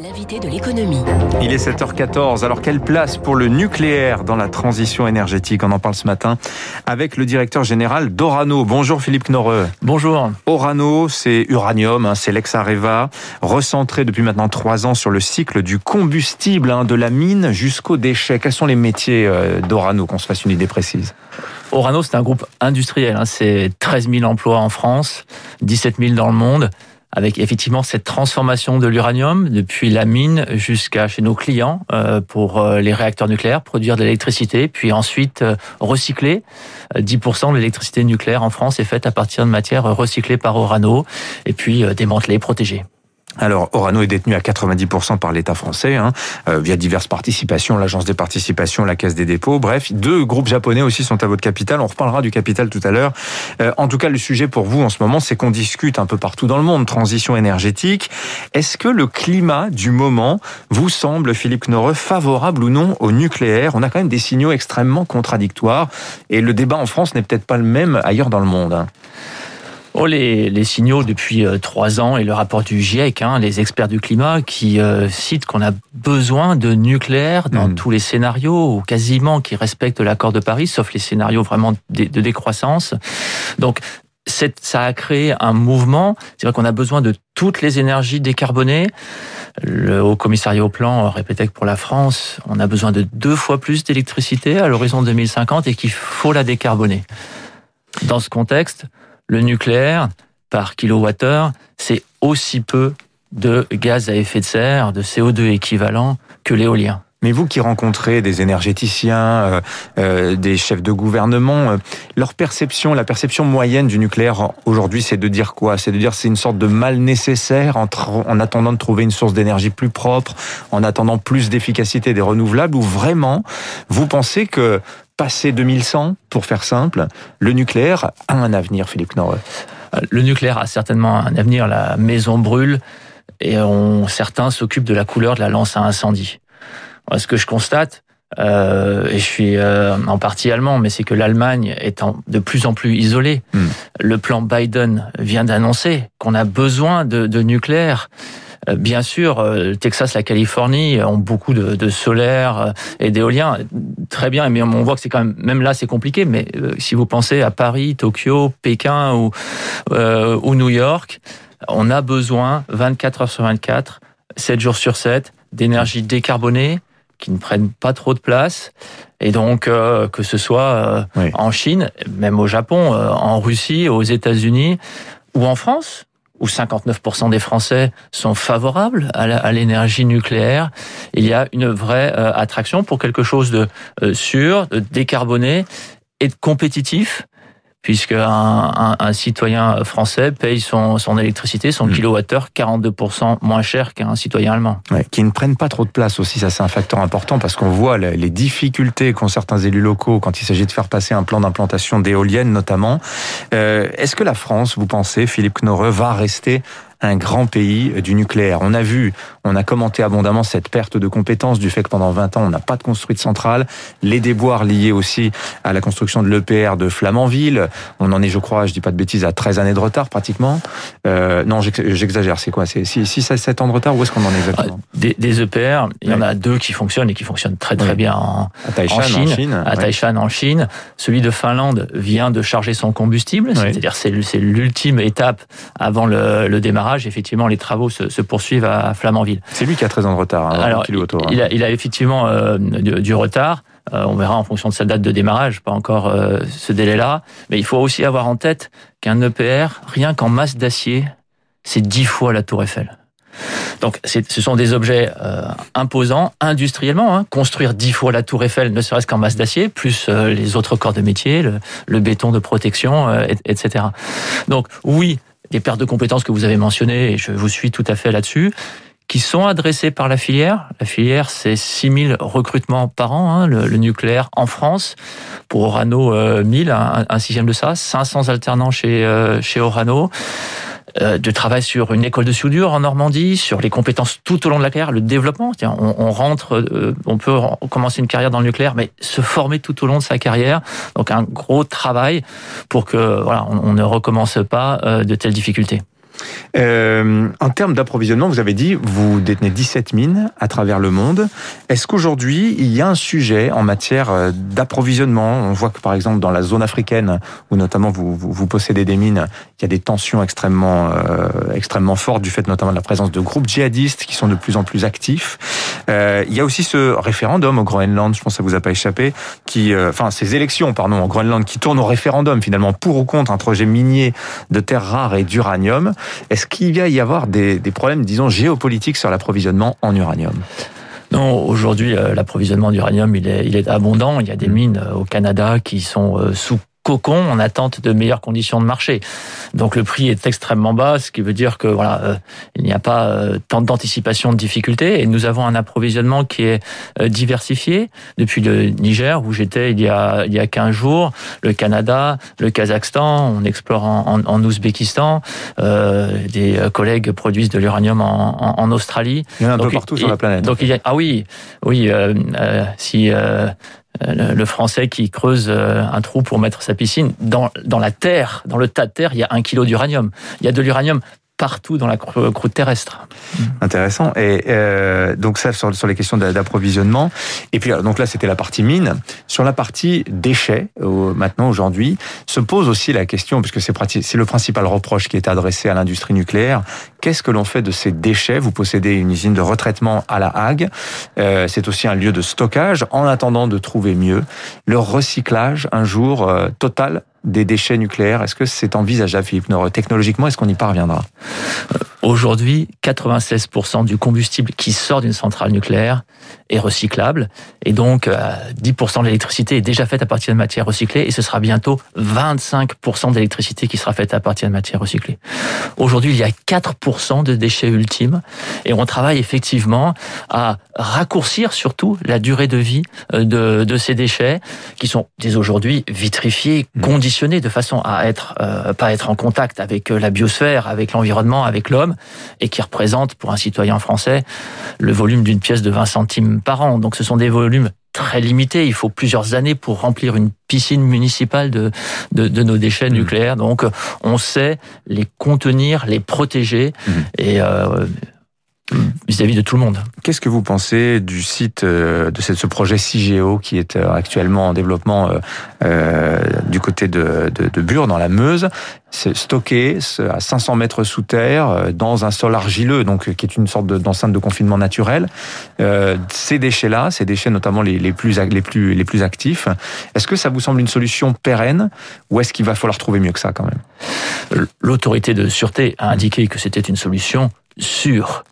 L'invité de l'économie. Il est 7h14. Alors, quelle place pour le nucléaire dans la transition énergétique? On en parle ce matin avec le directeur général d'Orano. Bonjour Philippe Knorreux. Bonjour. Orano, c'est uranium, hein, c'est l'ex-Areva, recentré depuis maintenant trois ans sur le cycle du combustible, hein, de la mine jusqu'au déchet. Quels sont les métiers euh, d'Orano, qu'on se fasse une idée précise? Orano, c'est un groupe industriel. Hein. c'est 13 000 emplois en France, 17 000 dans le monde avec effectivement cette transformation de l'uranium depuis la mine jusqu'à chez nos clients euh, pour euh, les réacteurs nucléaires, produire de l'électricité, puis ensuite euh, recycler. 10% de l'électricité nucléaire en France est faite à partir de matières recyclées par Orano, et puis démantelée, protégée. Alors, Orano est détenu à 90% par l'État français, hein, euh, via diverses participations, l'Agence des participations, la Caisse des dépôts. Bref, deux groupes japonais aussi sont à votre capital. On reparlera du capital tout à l'heure. Euh, en tout cas, le sujet pour vous en ce moment, c'est qu'on discute un peu partout dans le monde, transition énergétique. Est-ce que le climat du moment vous semble, Philippe Knorre, favorable ou non au nucléaire? On a quand même des signaux extrêmement contradictoires et le débat en France n'est peut-être pas le même ailleurs dans le monde. Oh, les, signaux depuis euh, trois ans et le rapport du GIEC, hein, les experts du climat, qui euh, citent qu'on a besoin de nucléaire dans hmm. tous les scénarios, ou quasiment qui respectent l'accord de Paris, sauf les scénarios vraiment de, décroissance. Donc, ça a créé un mouvement. C'est vrai qu'on a besoin de toutes les énergies décarbonées. Le Haut Commissariat au Plan répétait que pour la France, on a besoin de deux fois plus d'électricité à l'horizon 2050 et qu'il faut la décarboner. Dans ce contexte, le nucléaire, par kilowattheure, c'est aussi peu de gaz à effet de serre, de CO2 équivalent que l'éolien. Mais vous qui rencontrez des énergéticiens, euh, euh, des chefs de gouvernement, euh, leur perception, la perception moyenne du nucléaire aujourd'hui, c'est de dire quoi? C'est de dire c'est une sorte de mal nécessaire en, en attendant de trouver une source d'énergie plus propre, en attendant plus d'efficacité des renouvelables, ou vraiment vous pensez que passé 2100, pour faire simple, le nucléaire a un avenir, Philippe Knorre Le nucléaire a certainement un avenir. La maison brûle et on, certains s'occupent de la couleur de la lance à incendie. Ce que je constate, euh, et je suis euh, en partie allemand, mais c'est que l'Allemagne est de plus en plus isolée. Hmm. Le plan Biden vient d'annoncer qu'on a besoin de, de nucléaire. Euh, bien sûr, euh, le Texas, la Californie ont beaucoup de, de solaire euh, et d'éolien. Très bien, mais on voit que c'est quand même, même là, c'est compliqué. Mais si vous pensez à Paris, Tokyo, Pékin ou, ou New York, on a besoin 24 heures sur 24, 7 jours sur 7, d'énergie décarbonée qui ne prennent pas trop de place. Et donc, que ce soit en Chine, même au Japon, en Russie, aux États-Unis ou en France, où 59% des Français sont favorables à l'énergie nucléaire, il y a une vraie euh, attraction pour quelque chose de euh, sûr, de décarboné et de compétitif puisque un, un, citoyen français paye son, son électricité, son mmh. kilowattheure 42% moins cher qu'un citoyen allemand. Ouais, qui ne prennent pas trop de place aussi, ça c'est un facteur important parce qu'on voit les difficultés qu'ont certains élus locaux quand il s'agit de faire passer un plan d'implantation d'éoliennes notamment. Euh, Est-ce que la France, vous pensez, Philippe Knorre, va rester un grand pays du nucléaire. On a vu, on a commenté abondamment cette perte de compétences du fait que pendant 20 ans, on n'a pas de construit de centrale, les déboires liés aussi à la construction de l'EPR de Flamanville. On en est, je crois, je dis pas de bêtises, à 13 années de retard pratiquement. Euh, non, j'exagère, c'est quoi? C'est 6 à 7 ans de retard Où est-ce qu'on en est exactement? Des, des, EPR, il y en a deux qui fonctionnent et qui fonctionnent très très bien en, en Chine. à Taishan en Chine. Celui de Finlande vient de charger son combustible, c'est-à-dire c'est l'ultime étape avant le, le démarrage effectivement, les travaux se, poursuivent à Flamanville. C'est lui qui a 13 ans de retard. Hein, Alors, il, a, il, a, effectivement euh, du, retard. Euh, on verra en fonction de sa date de démarrage, pas encore euh, ce délai-là. Mais il faut aussi avoir en tête qu'un EPR, rien qu'en masse d'acier, c'est 10 fois la tour Eiffel. Donc, ce sont des objets imposants industriellement. Hein. Construire dix fois la Tour Eiffel, ne serait-ce qu'en masse d'acier, plus les autres corps de métier, le, le béton de protection, etc. Donc, oui, des pertes de compétences que vous avez mentionnées, et je vous suis tout à fait là-dessus, qui sont adressées par la filière. La filière, c'est 6000 recrutements par an, hein, le, nucléaire en France. Pour Orano, 1000, euh, un, sixième de ça, 500 alternants chez, euh, chez Orano. Euh, de travail sur une école de soudure en Normandie, sur les compétences tout au long de la carrière, le développement. On, on rentre, euh, on peut commencer une carrière dans le nucléaire, mais se former tout au long de sa carrière. Donc un gros travail pour que voilà, on, ne recommence pas euh, de telles difficultés. Euh, en termes d'approvisionnement, vous avez dit, vous détenez 17 mines à travers le monde. Est-ce qu'aujourd'hui, il y a un sujet en matière euh, d'approvisionnement? On voit que par exemple dans la zone africaine, où notamment vous, vous, possédez des mines, il y a des tensions extrêmement, euh, extrêmement fortes du fait notamment de la présence de groupes djihadistes qui sont de plus en plus actifs. Euh, il y a aussi ce référendum au Groenland, je pense que ça vous a pas échappé, qui, euh, enfin ces élections, pardon, au Groenland, qui tournent au référendum finalement pour ou contre un projet minier de terres rares et d'uranium. Est-ce qu'il va y avoir des, problèmes, disons, géopolitiques sur l'approvisionnement en uranium? Non, aujourd'hui, euh, l'approvisionnement d'uranium, il est, il est abondant. Il y a des mines au Canada qui sont sous cocon en attente de meilleures conditions de marché. Donc le prix est extrêmement bas, ce qui veut dire que voilà, euh, il n'y a pas euh, tant d'anticipation de difficultés et nous avons un approvisionnement qui est euh, diversifié depuis le Niger où j'étais il y a il y a 15 jours, le Canada, le Kazakhstan, on explore en, en, Ouzbékistan, des collègues produisent de l'uranium en, en, Australie. Il y en a un peu partout sur la planète. Donc il y a, ah oui, oui, si le Français qui creuse euh, un trou pour mettre sa piscine. Dans, dans la terre, dans le tas de terre, il y a un kilo d'uranium. Il y a de l'uranium partout dans la croûte terrestre. Intéressant. Et euh, donc ça sur, les questions d'approvisionnement. Et puis donc là c'était la partie mine. Sur la partie déchets, maintenant aujourd'hui, se pose aussi la question, puisque c'est le principal reproche qui est adressé à l'industrie nucléaire. Qu'est-ce que l'on fait de ces déchets? Vous possédez une usine de retraitement à la Hague. Euh, c'est aussi un lieu de stockage. En attendant de trouver mieux, le recyclage un jour euh, total des déchets nucléaires. Est-ce que c'est envisageable, Philippe Nord Technologiquement, est-ce qu'on y parviendra? Aujourd'hui, 96% du combustible qui sort d'une centrale nucléaire est recyclable. Et donc, 10% euh, de l'électricité est déjà faite à partir de matières recyclées. Et ce sera bientôt 25% d'électricité qui sera faite à partir de matières recyclées. Aujourd'hui, il y a 4% de déchets ultimes. Et on travaille effectivement à raccourcir surtout la durée de vie euh, de, de ces déchets qui sont dès aujourd'hui vitrifiés, mmh. De façon à être, euh, pas être en contact avec la biosphère, avec l'environnement, avec l'homme et qui représente pour un citoyen français le volume d'une pièce de 20 centimes par an. Donc ce sont des volumes très limités. Il faut plusieurs années pour remplir une piscine municipale de, de, nos déchets mmh. nucléaires. Donc on sait les contenir, les protéger mmh. et euh, vis-à-vis de tout le monde. Qu'est-ce que vous pensez du site euh, de ce projet CIGEO qui est euh, actuellement en développement euh, du côté de, de, de Bure dans la Meuse? C'est stocké à 500 mètres sous terre dans un sol argileux, donc qui est une sorte d'enceinte de confinement naturel. ces déchets-là, ces déchets notamment les, les, plus les plus les plus actifs, est-ce que ça vous semble une solution pérenne ou est-ce qu'il va falloir trouver mieux que ça quand même? L'autorité de sûreté a indiqué que c'était une solution sûre.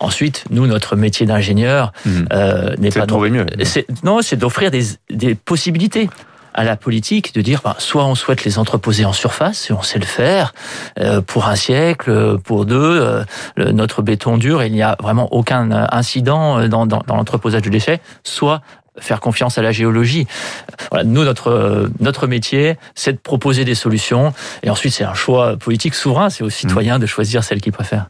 Ensuite, nous, notre métier d'ingénieur mhm. euh, n'est pas... de mieux. Non, c'est d'offrir des, des possibilités à la politique de dire ben, soit on souhaite les entreposer en surface et on sait le faire euh, pour un siècle, pour deux, euh, notre béton dur, il n'y a vraiment aucun incident dans, dans, dans l'entreposage de déchets, soit faire confiance à la géologie. Voilà, nous, notre, notre métier, c'est de proposer des solutions. Et ensuite, c'est un choix politique souverain. C'est aux citoyens de choisir celle qu'ils préfèrent.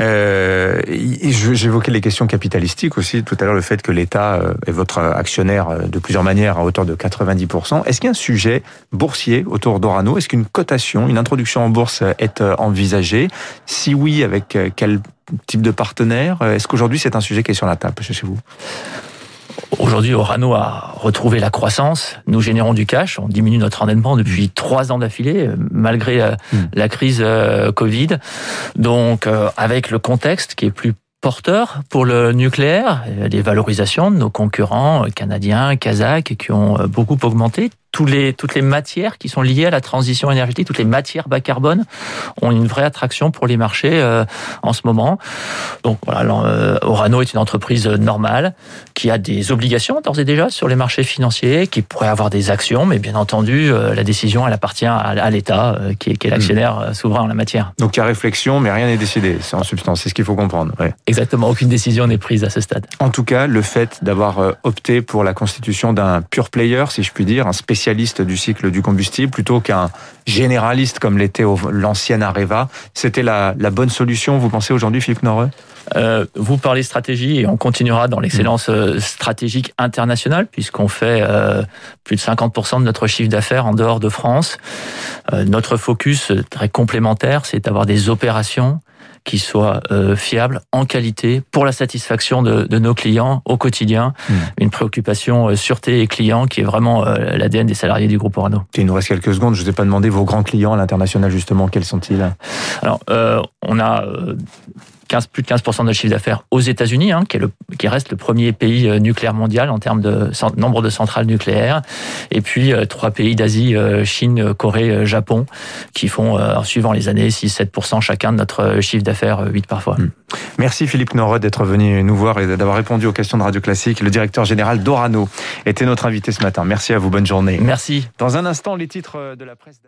Euh, J'évoquais les questions capitalistiques aussi tout à l'heure, le fait que l'État euh, est votre actionnaire euh, de plusieurs manières à hauteur de 90%. Est-ce qu'il y a un sujet boursier autour d'Orano? Est-ce qu'une cotation, une introduction en bourse est envisagée? Si oui, avec quel type de partenaire? Est-ce qu'aujourd'hui c'est un sujet qui est sur la table chez vous? Aujourd'hui, Orano a retrouvé la croissance. Nous générons du cash. On diminue notre endettement depuis trois ans d'affilée, malgré euh, hmm. la crise euh, Covid. Donc, euh, avec le contexte qui est plus porteur pour le nucléaire, les valorisations de nos concurrents canadiens, kazakhs, qui ont beaucoup augmenté, tous les, toutes les matières qui sont liées à la transition énergétique, toutes les matières bas carbone ont une vraie attraction pour les marchés euh, en ce moment. Donc voilà, euh, Orano est une entreprise normale qui a des obligations d'ores et déjà sur les marchés financiers, qui pourrait avoir des actions, mais bien entendu, euh, la décision elle appartient à, l'État qui est, qui est l'actionnaire hmm. souverain en la matière. Donc il y a réflexion, mais rien n'est décidé. C'est en substance, c'est ce qu'il faut comprendre. Exactement, aucune décision n'est prise à ce stade. En tout cas, le fait d'avoir opté pour la constitution d'un pure player, si je puis dire, un spécialiste spécialiste du cycle du combustible plutôt qu'un généraliste comme l'était l'ancienne Areva. C'était la, la, bonne solution, vous pensez aujourd'hui, Philippe Noreux? Euh, vous parlez stratégie et on continuera dans l'excellence euh, stratégique internationale puisqu'on fait euh, plus de 50% de notre chiffre d'affaires en dehors de France. Euh, notre focus très complémentaire, c'est d'avoir des opérations qui soient fiables, en qualité, pour la satisfaction de, de nos clients au quotidien. Hmm. Une préoccupation sûreté et client qui est vraiment l'ADN des salariés du groupe Orano. Il nous reste quelques secondes. Je vous ai pas demandé vos grands clients à l'international justement. Quels sont-ils? Alors, on a plus de 15% de notre chiffre d'affaires aux États-Unis, hein, qui, est le, qui reste le premier pays euh, nucléaire mondial en termes de nombre de centrales nucléaires. Et puis euh, trois pays d'Asie, euh, Chine, Corée, Japon, qui font, suivant les années, 6-7% chacun de notre chiffre d'affaires, 8 parfois. Hmm. Merci Philippe Norod d'être venu nous voir et d'avoir répondu aux questions de Radio Classique. Le directeur général d'Orano était notre invité ce matin. Merci à vous, bonne journée. Merci. Dans un instant, les titres de la presse.